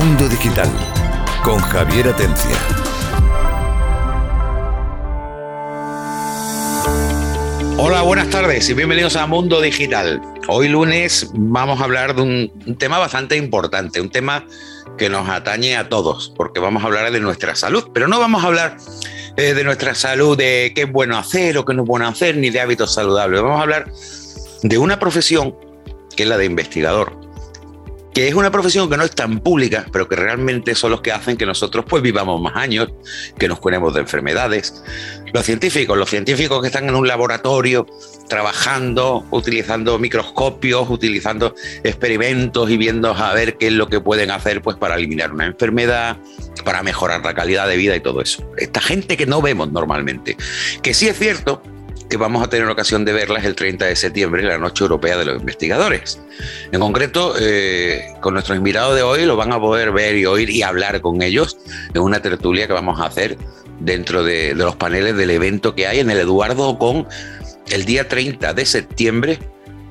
Mundo Digital con Javier Atencia. Hola, buenas tardes y bienvenidos a Mundo Digital. Hoy lunes vamos a hablar de un, tema bastante importante, un tema que nos atañe a todos, porque vamos a hablar de nuestra salud, pero no vamos a hablar eh, de nuestra salud, de qué es bueno hacer o qué no es bueno hacer, ni de hábitos saludables. Vamos a hablar de una profesión que es la de investigador que es una profesión que no es tan pública, pero que realmente son los que hacen que nosotros pues vivamos más años, que nos curemos de enfermedades. Los científicos, los científicos que están en un laboratorio trabajando, utilizando microscopios, utilizando experimentos y viendo a ver qué es lo que pueden hacer pues para eliminar una enfermedad, para mejorar la calidad de vida y todo eso. Esta gente que no vemos normalmente. Que sí es cierto que vamos a tener ocasión de verlas el 30 de septiembre, la Noche Europea de los Investigadores. En concreto, eh, con nuestros invitados de hoy lo van a poder ver y oír y hablar con ellos en una tertulia que vamos a hacer dentro de, los paneles del evento que hay en el Eduardo con el día 30 de septiembre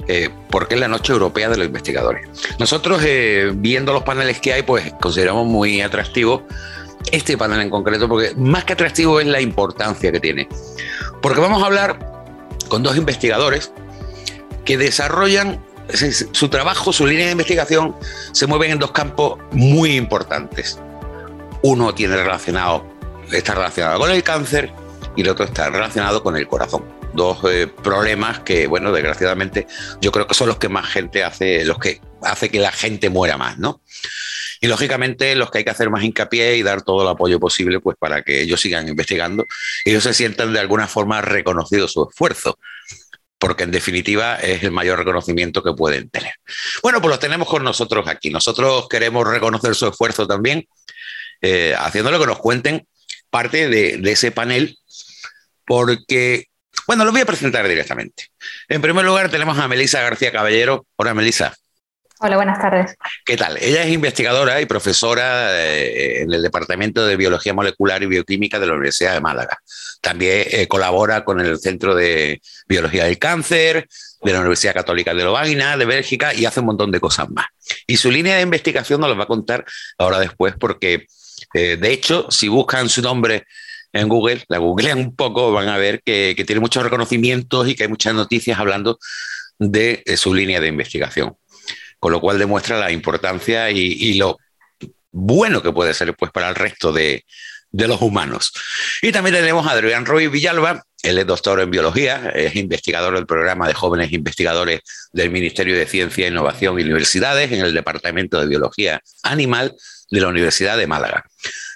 eh, porque es la Noche Europea de los Investigadores. Nosotros, eh, viendo los paneles que hay, pues consideramos muy atractivo este panel en concreto, porque más que atractivo es la importancia que tiene. Porque vamos a hablar con dos investigadores que desarrollan su trabajo, su línea de investigación, se mueven en dos campos muy importantes. Uno tiene relacionado, está relacionado con el cáncer y el otro está relacionado con el corazón. Dos eh, problemas que, bueno, desgraciadamente, yo creo que son los que más gente hace, los que hace que la gente muera más, ¿no? Y lógicamente los que hay que hacer más hincapié y dar todo el apoyo posible pues para que ellos sigan investigando y ellos se sientan de alguna forma reconocidos su esfuerzo porque en definitiva es el mayor reconocimiento que pueden tener. Bueno, pues los tenemos con nosotros aquí. Nosotros queremos reconocer su esfuerzo también, eh, haciéndolo que nos cuenten parte de, de, ese panel, porque, bueno, lo voy a presentar directamente. En primer lugar tenemos a Melisa García Caballero. Hola, Melisa. Hola, buenas tardes. ¿Qué tal? Ella es investigadora y profesora eh, en el Departamento de Biología Molecular y Bioquímica de la Universidad de Málaga. También eh, colabora con el Centro de Biología del Cáncer de la Universidad Católica de Lovaina, de Bélgica, y hace un montón de cosas más. Y su línea de investigación nos la va a contar ahora después, porque eh, de hecho, si buscan su nombre en Google, la googlean un poco, van a ver que, tiene muchos reconocimientos y que hay muchas noticias hablando de su línea de investigación con lo cual demuestra la importancia y, lo bueno que puede ser pues, para el resto de, los humanos. Y también tenemos a Adrián Ruiz Villalba, él es doctor en biología, es investigador del programa de jóvenes investigadores del Ministerio de Ciencia, Innovación y Universidades en el Departamento de Biología Animal de la Universidad de Málaga.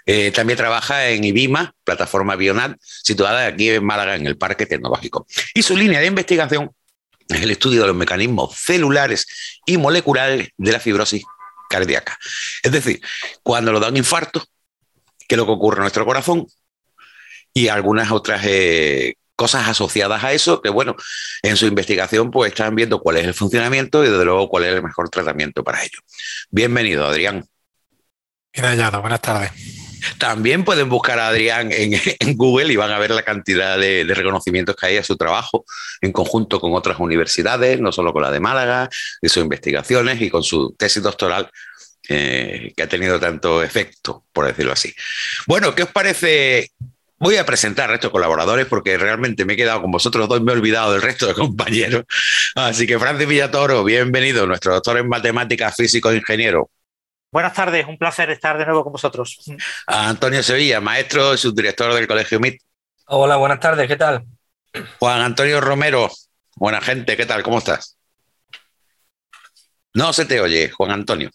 Eh, también trabaja en IBIMA, plataforma Bionat, situada aquí en Málaga, en el Parque Tecnológico. Y su línea de investigación es el estudio de los mecanismos celulares y moleculares de la fibrosis cardíaca. Es decir, cuando nos da un infarto, qué es lo que ocurre en nuestro corazón y algunas otras eh, cosas asociadas a eso, que bueno, en su investigación pues están viendo cuál es el funcionamiento y desde luego cuál es el mejor tratamiento para ello. Bienvenido, Adrián. Bien hallado, buenas tardes. También pueden buscar a Adrián en, Google y van a ver la cantidad de, reconocimientos que hay a su trabajo en conjunto con otras universidades, no solo con la de Málaga, de sus investigaciones y con su tesis doctoral eh, que ha tenido tanto efecto, por decirlo así. Bueno, ¿qué os parece? Voy a presentar a estos colaboradores porque realmente me he quedado con vosotros dos, me he olvidado del resto de compañeros. Así que Francis Villatoro, bienvenido, nuestro doctor en matemáticas, físico e ingeniero. Buenas tardes, un placer estar de nuevo con vosotros. Antonio Sevilla, maestro y subdirector del Colegio MIT. Hola, buenas tardes, ¿qué tal? Juan Antonio Romero, buena gente, ¿qué tal? ¿Cómo estás? No se te oye, Juan Antonio.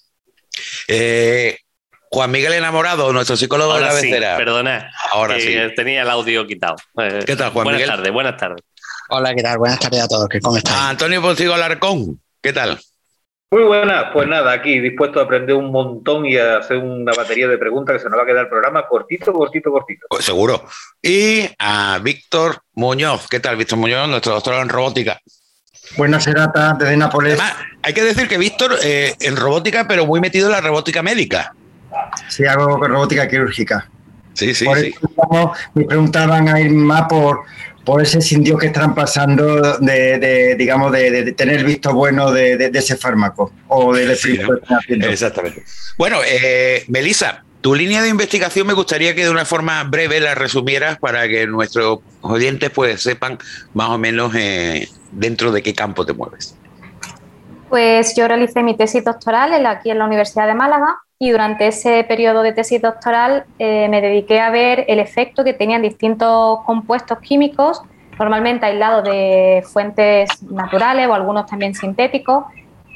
Eh, Juan Miguel Enamorado, nuestro psicólogo de la sí, Perdona, ahora sí. Tenía el audio quitado. Eh, ¿Qué tal, Juan buenas Miguel? Buenas tardes, buenas tardes. Hola, ¿qué tal? Buenas tardes a todos. ¿Cómo están? Antonio Poncigo Alarcón, ¿qué tal? Muy buena, pues nada, aquí dispuesto a aprender un montón y a hacer una batería de preguntas que se nos va a quedar el programa cortito, cortito, cortito. Pues seguro. Y a Víctor Muñoz, ¿qué tal, Víctor Muñoz, nuestro doctor en robótica? Buenas, Serata, desde Nápoles. hay que decir que Víctor eh, en robótica, pero muy metido en la robótica médica. Sí, hago robótica quirúrgica. Sí, sí, por sí. Eso, me preguntaban a ir más por pues ese sintió que están pasando de, digamos, de, tener visto bueno de, ese fármaco o del efecto Exactamente. Bueno, eh, Melissa, tu línea de investigación me gustaría que de una forma breve la resumieras para que nuestros oyentes pues sepan más o menos eh, dentro de qué campo te mueves. Pues yo realicé mi tesis doctoral aquí en la Universidad de Málaga y durante ese periodo de tesis doctoral eh, me dediqué a ver el efecto que tenían distintos compuestos químicos, normalmente aislados de fuentes naturales o algunos también sintéticos,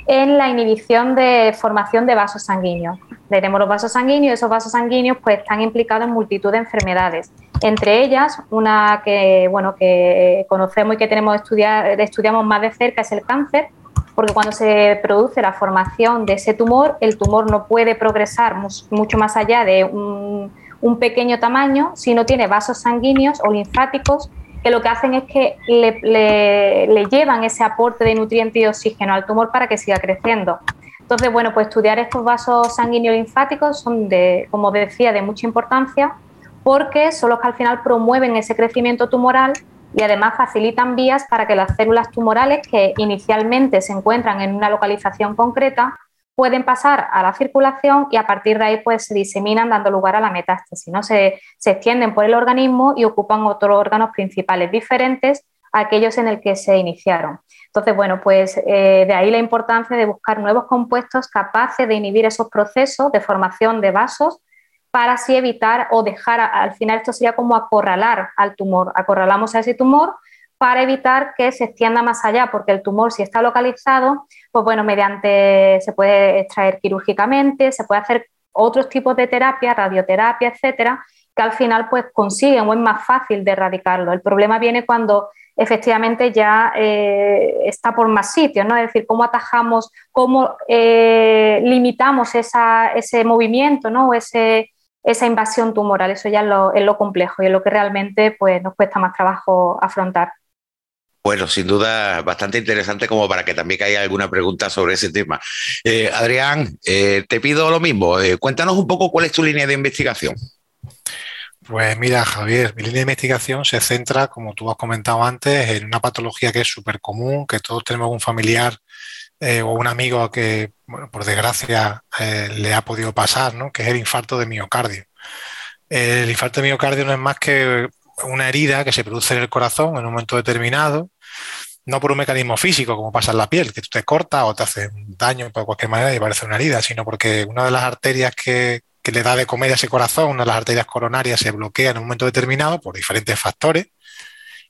en la inhibición de formación de vasos sanguíneos. Tenemos los vasos sanguíneos y esos vasos sanguíneos pues, están implicados en multitud de enfermedades. Entre ellas, una que, bueno, que conocemos y que tenemos estudiar, estudiamos más de cerca es el cáncer, porque cuando se produce la formación de ese tumor, el tumor no puede progresar mucho más allá de un, pequeño tamaño si no tiene vasos sanguíneos o linfáticos que lo que hacen es que le, llevan ese aporte de nutrientes y oxígeno al tumor para que siga creciendo. Entonces, bueno, pues estudiar estos vasos sanguíneos linfáticos son, de, como decía, de mucha importancia porque son los que al final promueven ese crecimiento tumoral y además facilitan vías para que las células tumorales que inicialmente se encuentran en una localización concreta pueden pasar a la circulación y a partir de ahí pues se diseminan dando lugar a la metástasis, ¿no? se, se extienden por el organismo y ocupan otros órganos principales diferentes a aquellos en el que se iniciaron. Entonces, bueno, pues eh, de ahí la importancia de buscar nuevos compuestos capaces de inhibir esos procesos de formación de vasos para así evitar o dejar, al final esto sería como acorralar al tumor, acorralamos a ese tumor para evitar que se extienda más allá, porque el tumor si está localizado, pues bueno, mediante, se puede extraer quirúrgicamente, se puede hacer otros tipos de terapia, radioterapia, etcétera, que al final pues consiguen o es más fácil de erradicarlo. El problema viene cuando efectivamente ya eh, está por más sitios, ¿no? Es decir, cómo atajamos, cómo eh, limitamos ese movimiento, ¿no? ese, esa invasión tumoral. Eso ya es lo, complejo y es lo que realmente pues, nos cuesta más trabajo afrontar. Bueno, sin duda, bastante interesante como para que también haya alguna pregunta sobre ese tema. Eh, Adrián, eh, te pido lo mismo. Eh, cuéntanos un poco cuál es tu línea de investigación. Pues mira, Javier, mi línea de investigación se centra, como tú has comentado antes, en una patología que es súper común, que todos tenemos un familiar o un amigo que, por desgracia, le ha podido pasar, ¿no? que es el infarto de miocardio. El infarto de miocardio no es más que una herida que se produce en el corazón en un momento determinado, no por un mecanismo físico como pasa en la piel, que tú te cortas o te hace daño por cualquier manera y parece una herida, sino porque una de las arterias que, le da de comer a ese corazón, una de las arterias coronarias se bloquea en un momento determinado por diferentes factores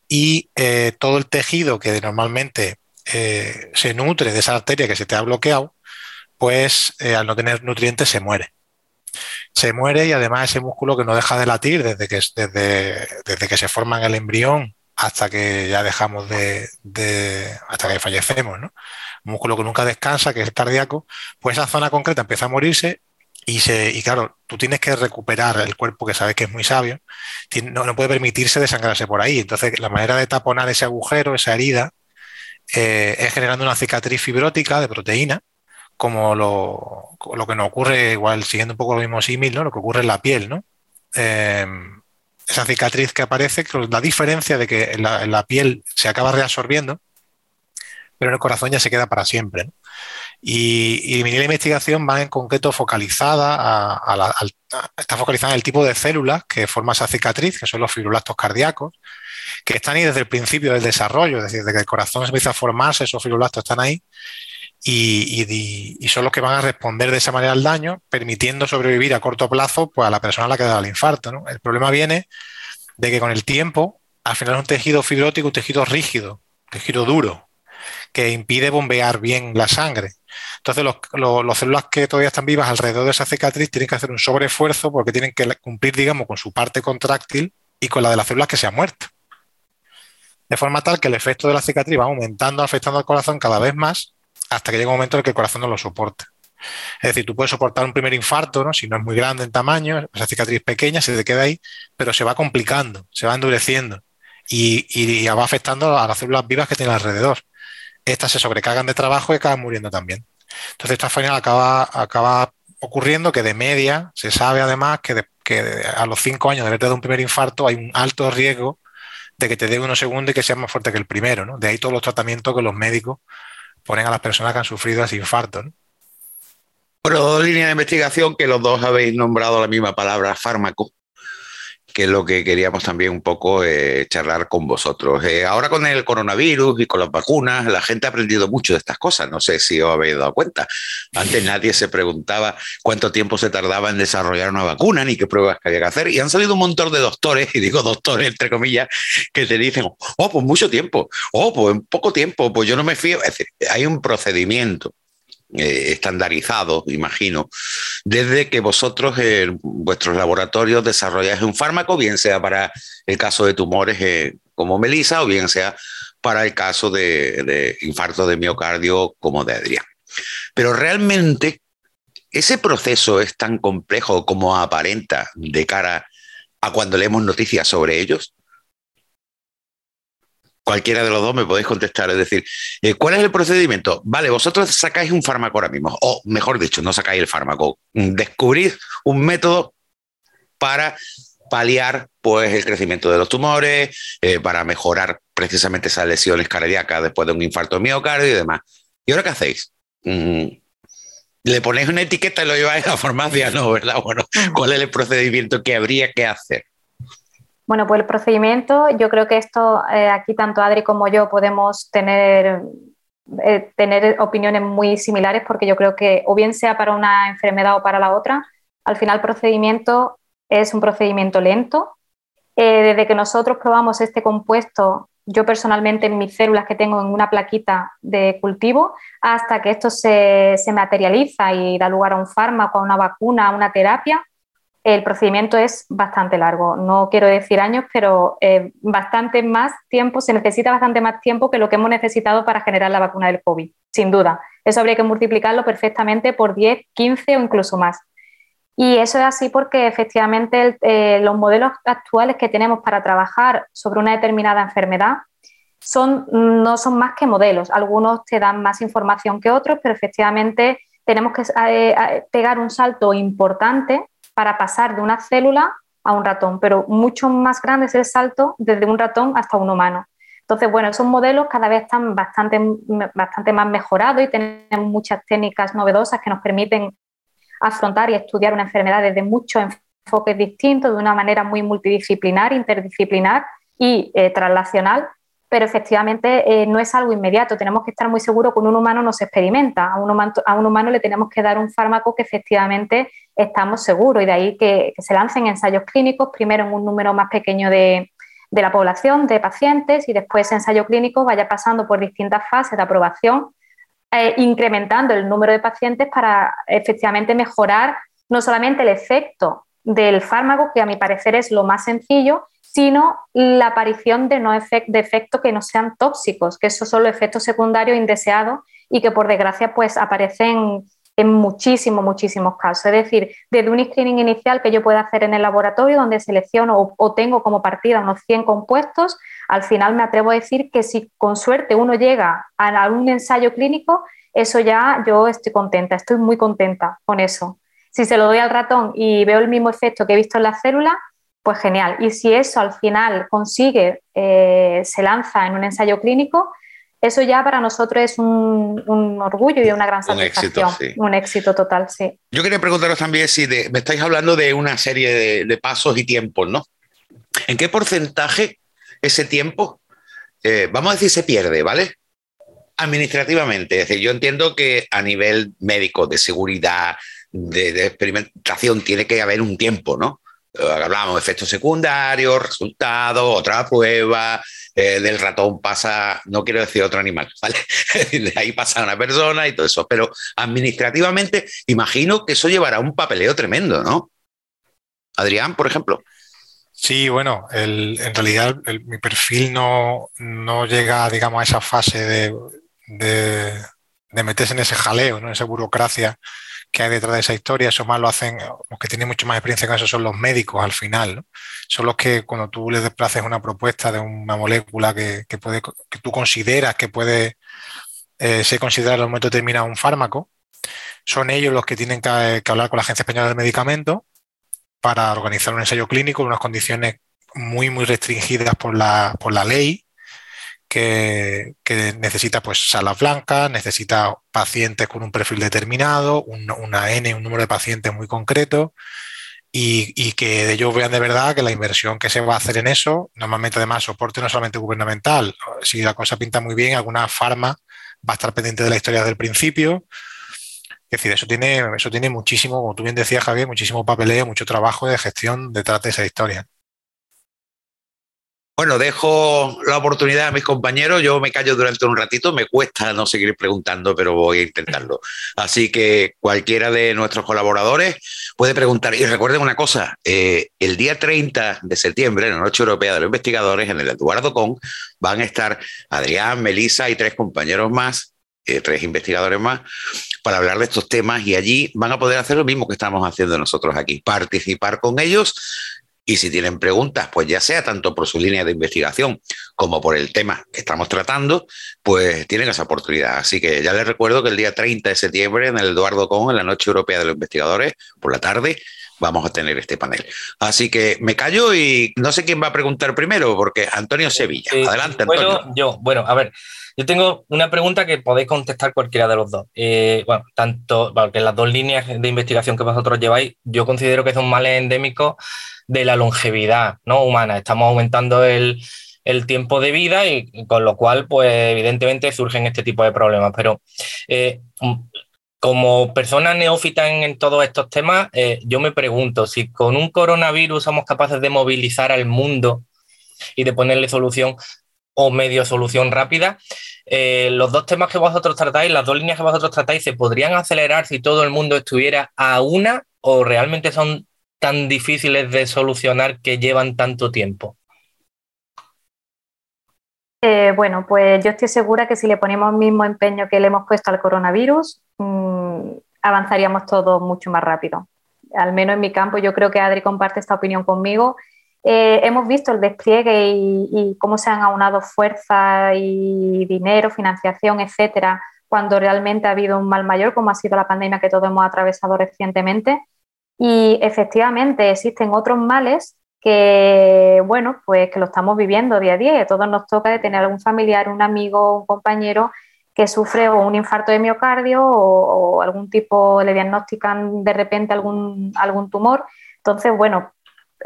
y eh, todo el tejido que normalmente eh, se nutre de esa arteria que se te ha bloqueado, pues eh, al no tener nutrientes se muere se muere y además ese músculo que no deja de latir desde que, desde, desde que se forma en el embrión hasta que ya dejamos de, hasta que fallecemos, ¿no? Un músculo que nunca descansa, que es cardíaco, pues esa zona concreta empieza a morirse y, se, y claro, tú tienes que recuperar el cuerpo que sabes que es muy sabio, no, no puede permitirse desangrarse por ahí. Entonces, la manera de taponar ese agujero, esa herida, eh, es generando una cicatriz fibrótica de proteína como lo, que nos ocurre, igual siguiendo un poco lo mismo símil, ¿no? lo que ocurre en la piel, ¿no? Eh, esa cicatriz que aparece, la diferencia de que en la, piel se acaba reabsorbiendo, pero en el corazón ya se queda para siempre. Y, mi investigación va en concreto focalizada a, está focalizada en el tipo de células que forma esa cicatriz, que son los fibroblastos cardíacos, que están ahí desde el principio del desarrollo, es decir, desde que el corazón se empieza a formarse, esos fibroblastos están ahí, y, son los que van a responder de esa manera al daño, permitiendo sobrevivir a corto plazo pues, a la persona a la que da el infarto. El problema viene de que con el tiempo, al final es un tejido fibrótico, un tejido rígido, un tejido duro, que impide bombear bien la sangre. Entonces, los, células que todavía están vivas alrededor de esa cicatriz tienen que hacer un sobreesfuerzo porque tienen que cumplir, digamos, con su parte contráctil y con la de las células que se han muerto. De forma tal que el efecto de la cicatriz va aumentando, afectando al corazón cada vez más hasta que llega un momento en el que el corazón no lo soporte. Es decir, tú puedes soportar un primer infarto, ¿no? si no es muy grande en tamaño, esa cicatriz pequeña se te queda ahí, pero se va complicando, se va endureciendo y, va afectando a las células vivas que tiene alrededor. Estas se sobrecargan de trabajo y acaban muriendo también. Entonces, esta final acaba, acaba ocurriendo que de media se sabe además que, que a los cinco años de haberte dado un primer infarto hay un alto riesgo de que te dé unos segundos y que sea más fuerte que el primero, ¿no? De ahí todos los tratamientos que los médicos ponen a las personas que han sufrido así infarto, ¿no? Bueno, dos líneas de investigación que los dos habéis nombrado la misma palabra, fármaco que es lo que queríamos también un poco eh, charlar con vosotros. Eh, ahora con el coronavirus y con las vacunas, la gente ha aprendido mucho de estas cosas. No sé si os habéis dado cuenta. Antes nadie se preguntaba cuánto tiempo se tardaba en desarrollar una vacuna ni qué pruebas había que hacer. Y han salido un montón de doctores, y digo doctores entre comillas, que te dicen, oh, pues mucho tiempo, oh, pues en poco tiempo, pues yo no me fío. Es decir, hay un procedimiento eh, estandarizado, imagino, desde que vosotros en vuestros laboratorios desarrolláis un fármaco, bien sea para el caso de tumores eh, como Melissa o bien sea para el caso de, de infarto de miocardio como de Adrián. Pero realmente ese proceso es tan complejo como aparenta de cara a cuando leemos noticias sobre ellos cualquiera de los dos me podéis contestar. Es decir, eh, ¿cuál es el procedimiento? Vale, vosotros sacáis un fármaco ahora mismo, o mejor dicho, no sacáis el fármaco, mm, descubrís un método para paliar pues, el crecimiento de los tumores, eh, para mejorar precisamente esas lesiones cardíacas después de un infarto de miocardio y demás. ¿Y ahora qué hacéis? Mm, le ponéis una etiqueta y lo lleváis a la farmacia, ¿no? ¿Verdad? Bueno, ¿cuál es el procedimiento que habría que hacer? Bueno, pues el procedimiento, yo creo que esto eh, aquí tanto Adri como yo podemos tener, eh, tener opiniones muy similares porque yo creo que o bien sea para una enfermedad o para la otra, al final el procedimiento es un procedimiento lento. Eh, desde que nosotros probamos este compuesto, yo personalmente en mis células que tengo en una plaquita de cultivo, hasta que esto se, se materializa y da lugar a un fármaco, a una vacuna, a una terapia, el procedimiento es bastante largo. No quiero decir años, pero eh, bastante más tiempo, se necesita bastante más tiempo que lo que hemos necesitado para generar la vacuna del COVID, sin duda. Eso habría que multiplicarlo perfectamente por 10, 15 o incluso más. Y eso es así porque efectivamente eh, los modelos actuales que tenemos para trabajar sobre una determinada enfermedad no son más que modelos. Algunos te dan más información que otros, pero efectivamente tenemos que eh, pegar un salto importante para pasar de una célula a un ratón, pero mucho más grande es el salto desde un ratón hasta un humano. Entonces, bueno, esos modelos cada vez están bastante, bastante más mejorados y tenemos muchas técnicas novedosas que nos permiten afrontar y estudiar una enfermedad desde muchos enfoques distintos, de una manera muy multidisciplinar, interdisciplinar y eh, translacional, pero efectivamente eh, no es algo inmediato. Tenemos que estar muy seguros que un humano no se experimenta. A un, humano, le tenemos que dar un fármaco que efectivamente estamos seguros y de ahí que, se lancen ensayos clínicos, primero en un número más pequeño de, la población, de pacientes, y después ese ensayo clínico vaya pasando por distintas fases de aprobación, eh, incrementando el número de pacientes para efectivamente mejorar no solamente el efecto del fármaco, que a mi parecer es lo más sencillo, sino la aparición de, no efectos que no sean tóxicos, que esos son los efectos secundarios indeseados y que por desgracia pues aparecen en muchísimos, muchísimos casos. Es decir, desde un screening inicial que yo pueda hacer en el laboratorio donde selecciono o, tengo como partida unos 100 compuestos, al final me atrevo a decir que si con suerte uno llega a algún ensayo clínico, eso ya yo estoy contenta, estoy muy contenta con eso. Si se lo doy al ratón y veo el mismo efecto que he visto en la célula, pues genial. Y si eso al final consigue, eh, se lanza en un ensayo clínico, eso ya para nosotros es un, orgullo y una gran satisfacción. Un éxito, un éxito total, sí. Yo quería preguntaros también si me estáis hablando de una serie de, pasos y tiempos, ¿no? ¿En qué porcentaje ese tiempo, eh, vamos a decir, se pierde, ¿vale? Administrativamente. Es decir, yo entiendo que a nivel médico, de seguridad, de experimentación, tiene que haber un tiempo, ¿no? Hablamos de efectos secundarios, resultados, otra prueba, eh, del ratón pasa, no quiero decir otro animal, ¿vale? de ahí pasa una persona y todo eso, pero administrativamente imagino que eso llevará un papeleo tremendo, ¿no? Adrián, por ejemplo. Sí, bueno, en realidad mi perfil no, no, llega, digamos, a esa fase de, de, de meterse en ese jaleo, ¿no? en esa burocracia que hay detrás de esa historia, eso más lo hacen, los que tienen mucho más experiencia con eso son los médicos al final, son los que cuando tú les desplaces una propuesta de una molécula que, puede, que tú consideras que puede eh, ser considerada en un momento determinado un fármaco, son ellos los que tienen que, hablar con la Agencia Española del Medicamento para organizar un ensayo clínico en unas condiciones muy, muy restringidas por la, por la ley, que, necesita pues salas blancas, necesita pacientes con un perfil determinado, una N, un número de pacientes muy concreto, y, que ellos vean de verdad que la inversión que se va a hacer en eso, normalmente además soporte no solamente gubernamental, si la cosa pinta muy bien, alguna farma va a estar pendiente de la historia del principio. Es decir, eso tiene, eso tiene muchísimo, como tú bien decías, Javier, muchísimo papeleo, mucho trabajo de gestión detrás de esa historia. Bueno, dejo la oportunidad a mis compañeros. Yo me callo durante un ratito. Me cuesta no seguir preguntando, pero voy a intentarlo. Así que cualquiera de nuestros colaboradores puede preguntar. Y recuerden una cosa: eh, el día 30 de septiembre, en la Noche Europea de los Investigadores, en el Eduardo Con, van a estar Adrián, Melisa y tres compañeros más, eh, tres investigadores más, para hablar de estos temas. Y allí van a poder hacer lo mismo que estamos haciendo nosotros aquí: participar con ellos y si tienen preguntas, pues ya sea tanto por su línea de investigación como por el tema que estamos tratando, pues tienen esa oportunidad. Así que ya les recuerdo que el día 30 de septiembre en el Eduardo Con, en la Noche Europea de los Investigadores, por la tarde, vamos a tener este panel. Así que me callo y no sé quién va a preguntar primero, porque Antonio Sevilla. Adelante, Antonio. Bueno, yo, bueno, a ver. Yo tengo una pregunta que podéis contestar cualquiera de los dos. Eh, bueno, tanto, porque las dos líneas de investigación que vosotros lleváis, yo considero que son males endémicos de la longevidad ¿no? humana. Estamos aumentando el, tiempo de vida y con lo cual, pues evidentemente surgen este tipo de problemas. Pero eh, como persona neófita en, todos estos temas, eh, yo me pregunto si con un coronavirus somos capaces de movilizar al mundo y de ponerle solución o medio solución rápida. Eh, los dos temas que vosotros tratáis, las dos líneas que vosotros tratáis, ¿se podrían acelerar si todo el mundo estuviera a una o realmente son tan difíciles de solucionar que llevan tanto tiempo? Eh, bueno, pues yo estoy segura que si le ponemos el mismo empeño que le hemos puesto al coronavirus, mm, avanzaríamos todos mucho más rápido. Al menos en mi campo, yo creo que Adri comparte esta opinión conmigo eh, hemos visto el despliegue y, cómo se han aunado fuerza y dinero, financiación, etcétera, cuando realmente ha habido un mal mayor, como ha sido la pandemia que todos hemos atravesado recientemente. Y efectivamente existen otros males que, bueno, pues que lo estamos viviendo día a día a todos nos toca de tener algún familiar, un amigo, un compañero que sufre un infarto de miocardio o, algún tipo, le diagnostican de repente algún, algún tumor. Entonces, bueno,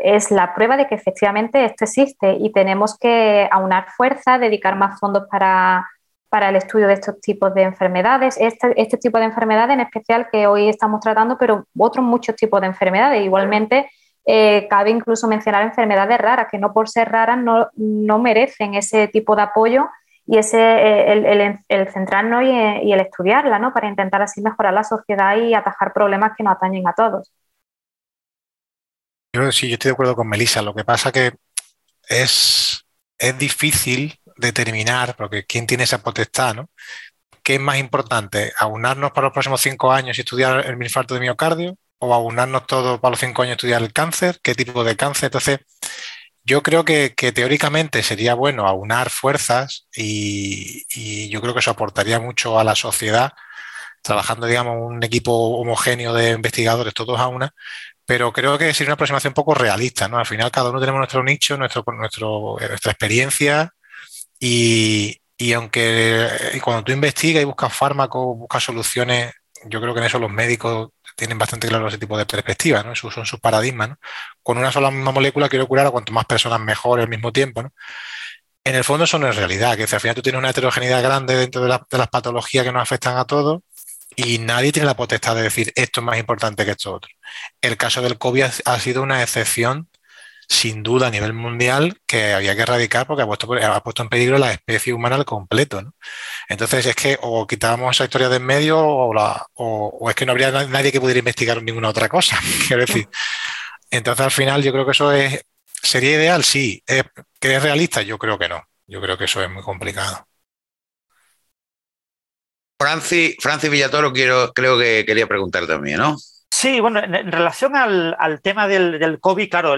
es la prueba de que efectivamente esto existe y tenemos que aunar fuerza, dedicar más fondos para, el estudio de estos tipos de enfermedades, este, este, tipo de enfermedades en especial que hoy estamos tratando, pero otros muchos tipos de enfermedades. Igualmente, eh, cabe incluso mencionar enfermedades raras, que no por ser raras no, merecen ese tipo de apoyo y ese, eh, el, centrarnos y, y, el estudiarla, ¿no? para intentar así mejorar la sociedad y atajar problemas que nos atañen a todos. Yo sí, yo estoy de acuerdo con Melissa. Lo que pasa que es, es difícil determinar, porque quién tiene esa potestad, ¿no? ¿Qué es más importante? ¿Aunarnos para los próximos cinco años y estudiar el infarto de miocardio? ¿O aunarnos todos para los cinco años y estudiar el cáncer? ¿Qué tipo de cáncer? Entonces, yo creo que, teóricamente sería bueno aunar fuerzas y, y, yo creo que eso aportaría mucho a la sociedad, trabajando, digamos, un equipo homogéneo de investigadores todos a una, pero creo que es una aproximación poco realista, ¿no? Al final cada uno tenemos nuestro nicho, nuestro, eh, nuestra experiencia y, aunque eh, cuando tú investigas y buscas fármacos, buscas soluciones, yo creo que en eso los médicos tienen bastante claro ese tipo de perspectivas, ¿no? Esos son sus paradigmas, ¿no? Con una sola misma molécula quiero curar a cuanto más personas mejor al mismo tiempo, ¿no? En el fondo eso no es realidad, que al final tú tienes una heterogeneidad grande dentro de, de las patologías que nos afectan a todos y nadie tiene la potestad de decir esto es más importante que esto otro. El caso del COVID ha, sido una excepción, sin duda, a nivel mundial, que había que erradicar porque ha puesto, ha puesto en peligro la especie humana al completo. ¿no? Entonces, es que o quitábamos esa historia de en medio o, o, es que no habría nadie que pudiera investigar ninguna otra cosa. Quiero decir. Entonces, al final, yo creo que eso es. ¿Sería ideal? Sí. ¿Es, ¿Que es realista? Yo creo que no. Yo creo que eso es muy complicado. Francis, Francis Villatoro quiero, creo que quería preguntar también, ¿no? Sí, bueno, en, relación al, tema del, COVID, claro,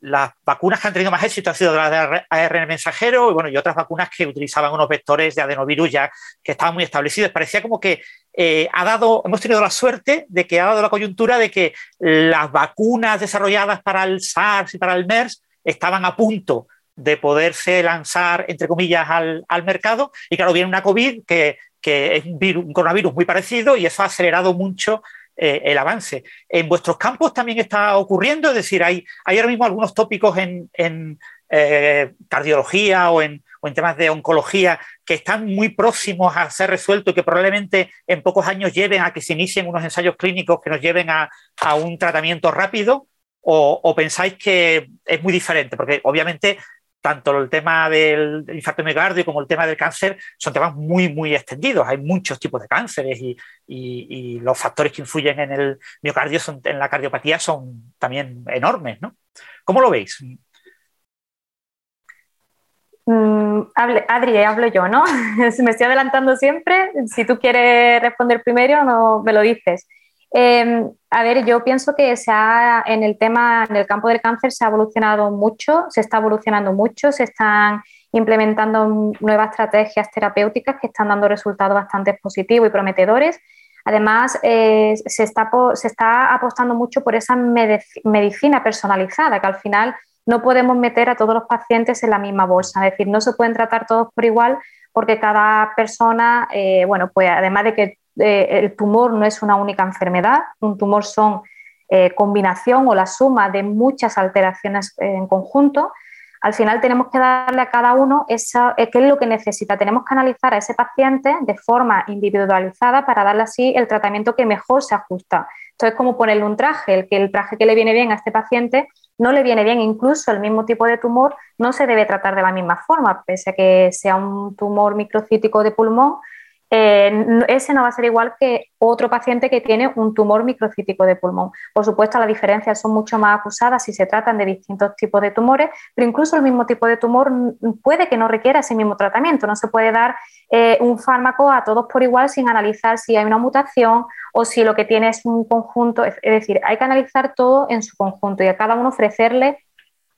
las vacunas que han tenido más éxito han sido las de ARN mensajero y, bueno, y otras vacunas que utilizaban unos vectores de adenovirus ya que estaban muy establecidos. Parecía como que eh, ha dado, hemos tenido la suerte de que ha dado la coyuntura de que las vacunas desarrolladas para el SARS y para el MERS estaban a punto de poderse lanzar, entre comillas, al, mercado. Y claro, viene una COVID que, es un, coronavirus muy parecido y eso ha acelerado mucho eh, el avance. En vuestros campos también está ocurriendo, es decir, hay, ahora mismo algunos tópicos en, eh, cardiología o en, temas de oncología que están muy próximos a ser resueltos y que probablemente en pocos años lleven a que se inicien unos ensayos clínicos que nos lleven a, un tratamiento rápido. o, pensáis que es muy diferente? Porque obviamente tanto el tema del, infarto miocardio como el tema del cáncer son temas muy, muy extendidos. Hay muchos tipos de cánceres y, los factores que influyen en el miocardio, son, en la cardiopatía, son también enormes. ¿no? ¿Cómo lo veis? Mm, Adri, hablo yo, ¿no? me estoy adelantando siempre. Si tú quieres responder primero, no, me lo dices. Em, a ver, yo pienso que se ha, en el tema, en el campo del cáncer se ha evolucionado mucho, se está evolucionando mucho, se están implementando nuevas estrategias terapéuticas que están dando resultados bastante positivos y prometedores. Además, eh, se, está, se está apostando mucho por esa medicina personalizada, que al final no podemos meter a todos los pacientes en la misma bolsa, es decir, no se pueden tratar todos por igual porque cada persona, eh, bueno, pues además de que eh, el tumor no es una única enfermedad, un tumor son eh, combinación o la suma de muchas alteraciones en conjunto. Al final tenemos que darle a cada uno esa, eh, qué es lo que necesita. Tenemos que analizar a ese paciente de forma individualizada para darle así el tratamiento que mejor se ajusta. Entonces, como ponerle un traje, el que el traje que le viene bien a este paciente no le viene bien, incluso el mismo tipo de tumor no se debe tratar de la misma forma, pese a que sea un tumor microcítico de pulmón, eh, ese no va a ser igual que otro paciente que tiene un tumor microcítico de pulmón. Por supuesto, las diferencias son mucho más acusadas si se tratan de distintos tipos de tumores, pero incluso el mismo tipo de tumor puede que no requiera ese mismo tratamiento. No se puede dar eh, un fármaco a todos por igual sin analizar si hay una mutación o si lo que tiene es un conjunto. Es decir, hay que analizar todo en su conjunto y a cada uno ofrecerle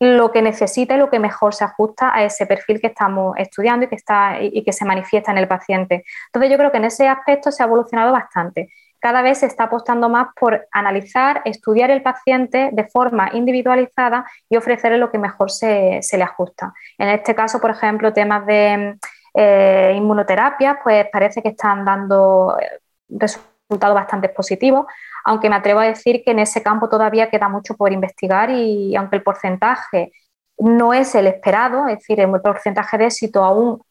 lo que necesita y lo que mejor se ajusta a ese perfil que estamos estudiando y que, está, y que se manifiesta en el paciente. Entonces yo creo que en ese aspecto se ha evolucionado bastante. Cada vez se está apostando más por analizar, estudiar el paciente de forma individualizada y ofrecerle lo que mejor se, le ajusta. En este caso, por ejemplo, temas de eh, inmunoterapia, pues parece que están dando eh, resultados bastante positivos aunque me atrevo a decir que en ese campo todavía queda mucho por investigar y aunque el porcentaje no es el esperado, es decir, el porcentaje de éxito aún,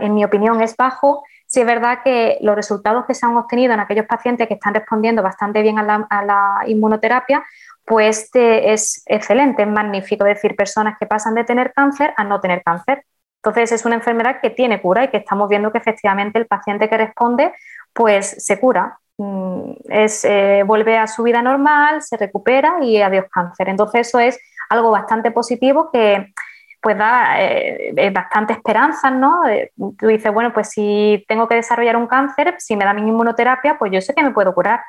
en mi opinión, es bajo, sí es verdad que los resultados que se han obtenido en aquellos pacientes que están respondiendo bastante bien a la, inmunoterapia, pues es excelente, es magnífico. Es decir, personas que pasan de tener cáncer a no tener cáncer. Entonces es una enfermedad que tiene cura y que estamos viendo que efectivamente el paciente que responde pues se cura. Mm, es, eh, vuelve a su vida normal, se recupera y adiós cáncer. Entonces eso es algo bastante positivo que pues da eh, bastante esperanza, ¿no? Eh, tú dices, bueno, pues si tengo que desarrollar un cáncer, si me da mi inmunoterapia, pues yo sé que me puedo curar.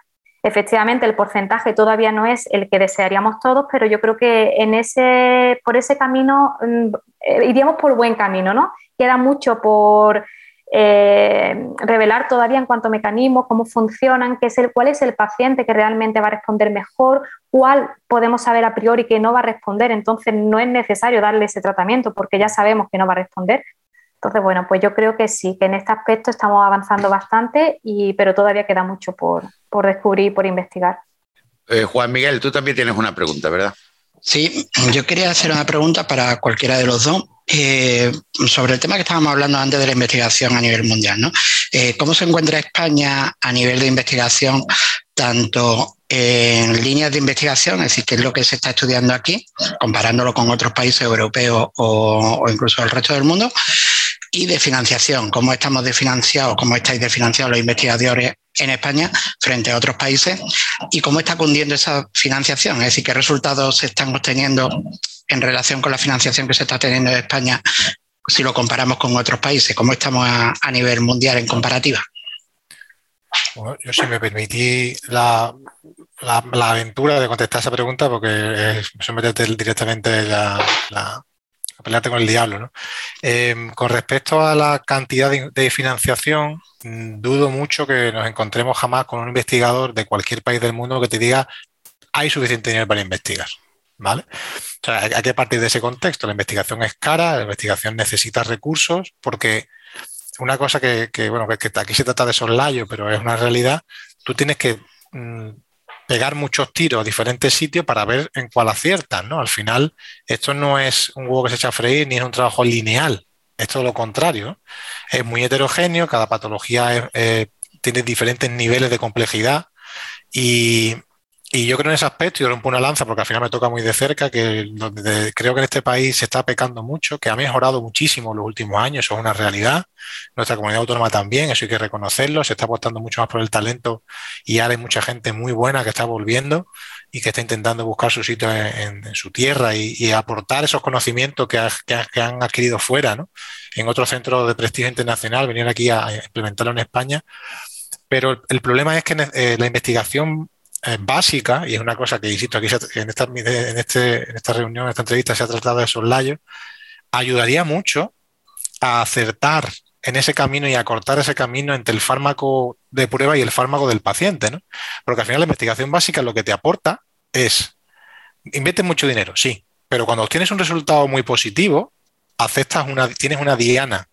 Efectivamente, el porcentaje todavía no es el que desearíamos todos, pero yo creo que en ese, por ese camino mm, iríamos por buen camino, ¿no? Queda mucho por eh, revelar todavía en cuanto a mecanismos, cómo funcionan, qué es el, cuál es el paciente que realmente va a responder mejor, cuál podemos saber a priori que no va a responder, entonces no es necesario darle ese tratamiento porque ya sabemos que no va a responder. Entonces, bueno, pues yo creo que sí, que en este aspecto estamos avanzando bastante, y, pero todavía queda mucho por, por descubrir y por investigar. Eh, Juan Miguel, tú también tienes una pregunta, ¿verdad? Sí, yo quería hacer una pregunta para cualquiera de los dos. Eh, sobre el tema que estábamos hablando antes de la investigación a nivel mundial, ¿no? Eh, ¿Cómo se encuentra España a nivel de investigación, tanto en líneas de investigación, es decir, qué es lo que se está estudiando aquí, comparándolo con otros países europeos o, o incluso el resto del mundo, y de financiación, cómo estamos desfinanciados, cómo estáis desfinanciados los investigadores en España frente a otros países y cómo está cundiendo esa financiación, es decir, qué resultados se están obteniendo en relación con la financiación que se está teniendo en España si lo comparamos con otros países, cómo estamos a, nivel mundial en comparativa. Bueno, yo si me permití la, aventura de contestar esa pregunta, porque es meterte directamente la, la pelearte con el diablo. ¿no? Eh, con respecto a la cantidad de, financiación, dudo mucho que nos encontremos jamás con un investigador de cualquier país del mundo que te diga hay suficiente dinero para investigar. ¿vale? O sea, hay que partir de ese contexto. La investigación es cara, la investigación necesita recursos, porque una cosa que, bueno, que, aquí se trata de soslayo, pero es una realidad, tú tienes que mm, pegar muchos tiros a diferentes sitios para ver en cuál aciertas, ¿no? Al final, esto no es un huevo que se echa a freír ni es un trabajo lineal, es todo lo contrario. Es muy heterogéneo, cada patología tiene diferentes niveles de complejidad y, y yo creo en ese aspecto, yo rompo una lanza porque al final me toca muy de cerca, que creo que en este país se está pecando mucho, que ha mejorado muchísimo en los últimos años, eso es una realidad. Nuestra comunidad autónoma también, eso hay que reconocerlo, se está apostando mucho más por el talento y ahora hay mucha gente muy buena que está volviendo y que está intentando buscar su sitio en, su tierra y, aportar esos conocimientos que, han adquirido fuera, ¿no? en otros centros de prestigio internacional, venir aquí a implementarlo en España. Pero el, problema es que eh, la investigación básica, y es una cosa que, insisto, aquí en esta, en, este, en esta reunión, en esta entrevista se ha tratado de soslayo, ayudaría mucho a acertar en ese camino y a cortar ese camino entre el fármaco de prueba y el fármaco del paciente, ¿no? Porque al final la investigación básica lo que te aporta es, inviertes mucho dinero, sí, pero cuando obtienes un resultado muy positivo, aceptas una, tienes una diana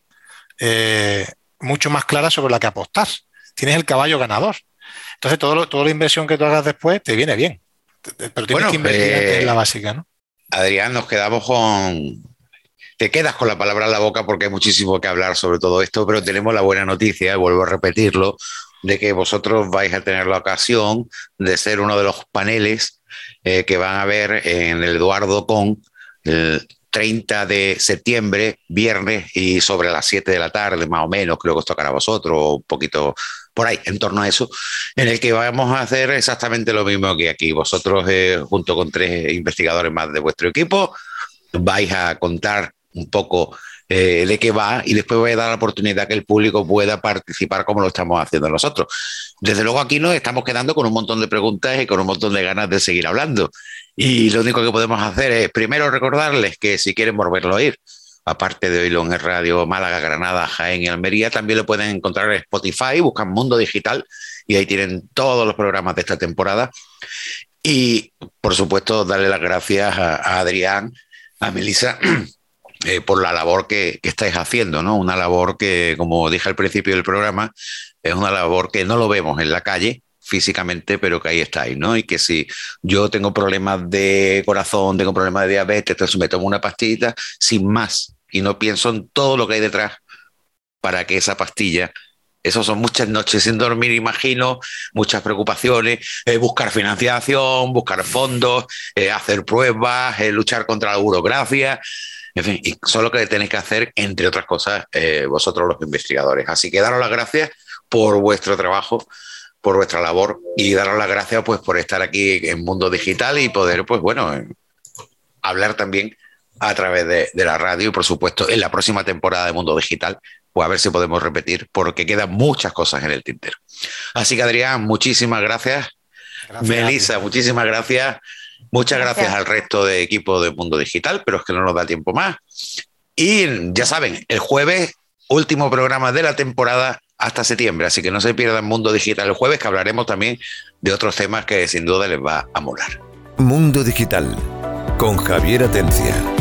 eh, mucho más clara sobre la que apostar. Tienes el caballo ganador. Entonces, todo toda la inversión que tú hagas después te viene bien. Pero tienes que invertir en la eh, básica, ¿no? Adrián, nos quedamos con. Te quedas con la palabra en la boca porque hay muchísimo que hablar sobre todo esto, pero tenemos la buena noticia, vuelvo a repetirlo, de que vosotros vais a tener la ocasión de ser uno de los paneles eh, que van a ver en el Eduardo Con el 30 de septiembre, viernes, y sobre las 7 de la tarde, más o menos, creo que os tocará a vosotros, un poquito por ahí, en torno a eso, en el que vamos a hacer exactamente lo mismo que aquí. Vosotros, eh, junto con tres investigadores más de vuestro equipo, vais a contar un poco eh, de qué va y después voy a dar la oportunidad que el público pueda participar como lo estamos haciendo nosotros. Desde luego aquí nos estamos quedando con un montón de preguntas y con un montón de ganas de seguir hablando. Y lo único que podemos hacer es primero recordarles que si quieren volverlo a oír, aparte de oírlo en Radio Málaga, Granada, Jaén y Almería, también lo pueden encontrar en Spotify, buscan Mundo Digital y ahí tienen todos los programas de esta temporada. Y, por supuesto, darle las gracias a, Adrián, a Melissa, eh, por la labor que, que, estáis haciendo, ¿no? Una labor que, como dije al principio del programa, es una labor que no lo vemos en la calle, físicamente, pero que ahí estáis, ¿no? Y que si yo tengo problemas de corazón, tengo problemas de diabetes, entonces me tomo una pastillita sin más y no pienso en todo lo que hay detrás para que esa pastilla, eso son muchas noches sin dormir, imagino, muchas preocupaciones, eh, buscar financiación, buscar fondos, eh, hacer pruebas, eh, luchar contra la burocracia. En fin, y solo que tenéis que hacer, entre otras cosas, vosotros los investigadores. Así que daros las gracias por vuestro trabajo, por vuestra labor y daros las gracias pues, por estar aquí en Mundo Digital y poder, pues bueno, hablar también a través de, la radio y por supuesto en la próxima temporada de Mundo Digital, pues a ver si podemos repetir, porque quedan muchas cosas en el tintero. Así que Adrián, muchísimas gracias. Melissa, muchísimas gracias. Muchas gracias. al resto de equipo de Mundo Digital, pero es que no nos da tiempo más. Y ya saben, el jueves, último programa de la temporada hasta septiembre, así que no se pierdan Mundo Digital el jueves, que hablaremos también de otros temas que sin duda les va a molar. Mundo Digital con Javier Atencia.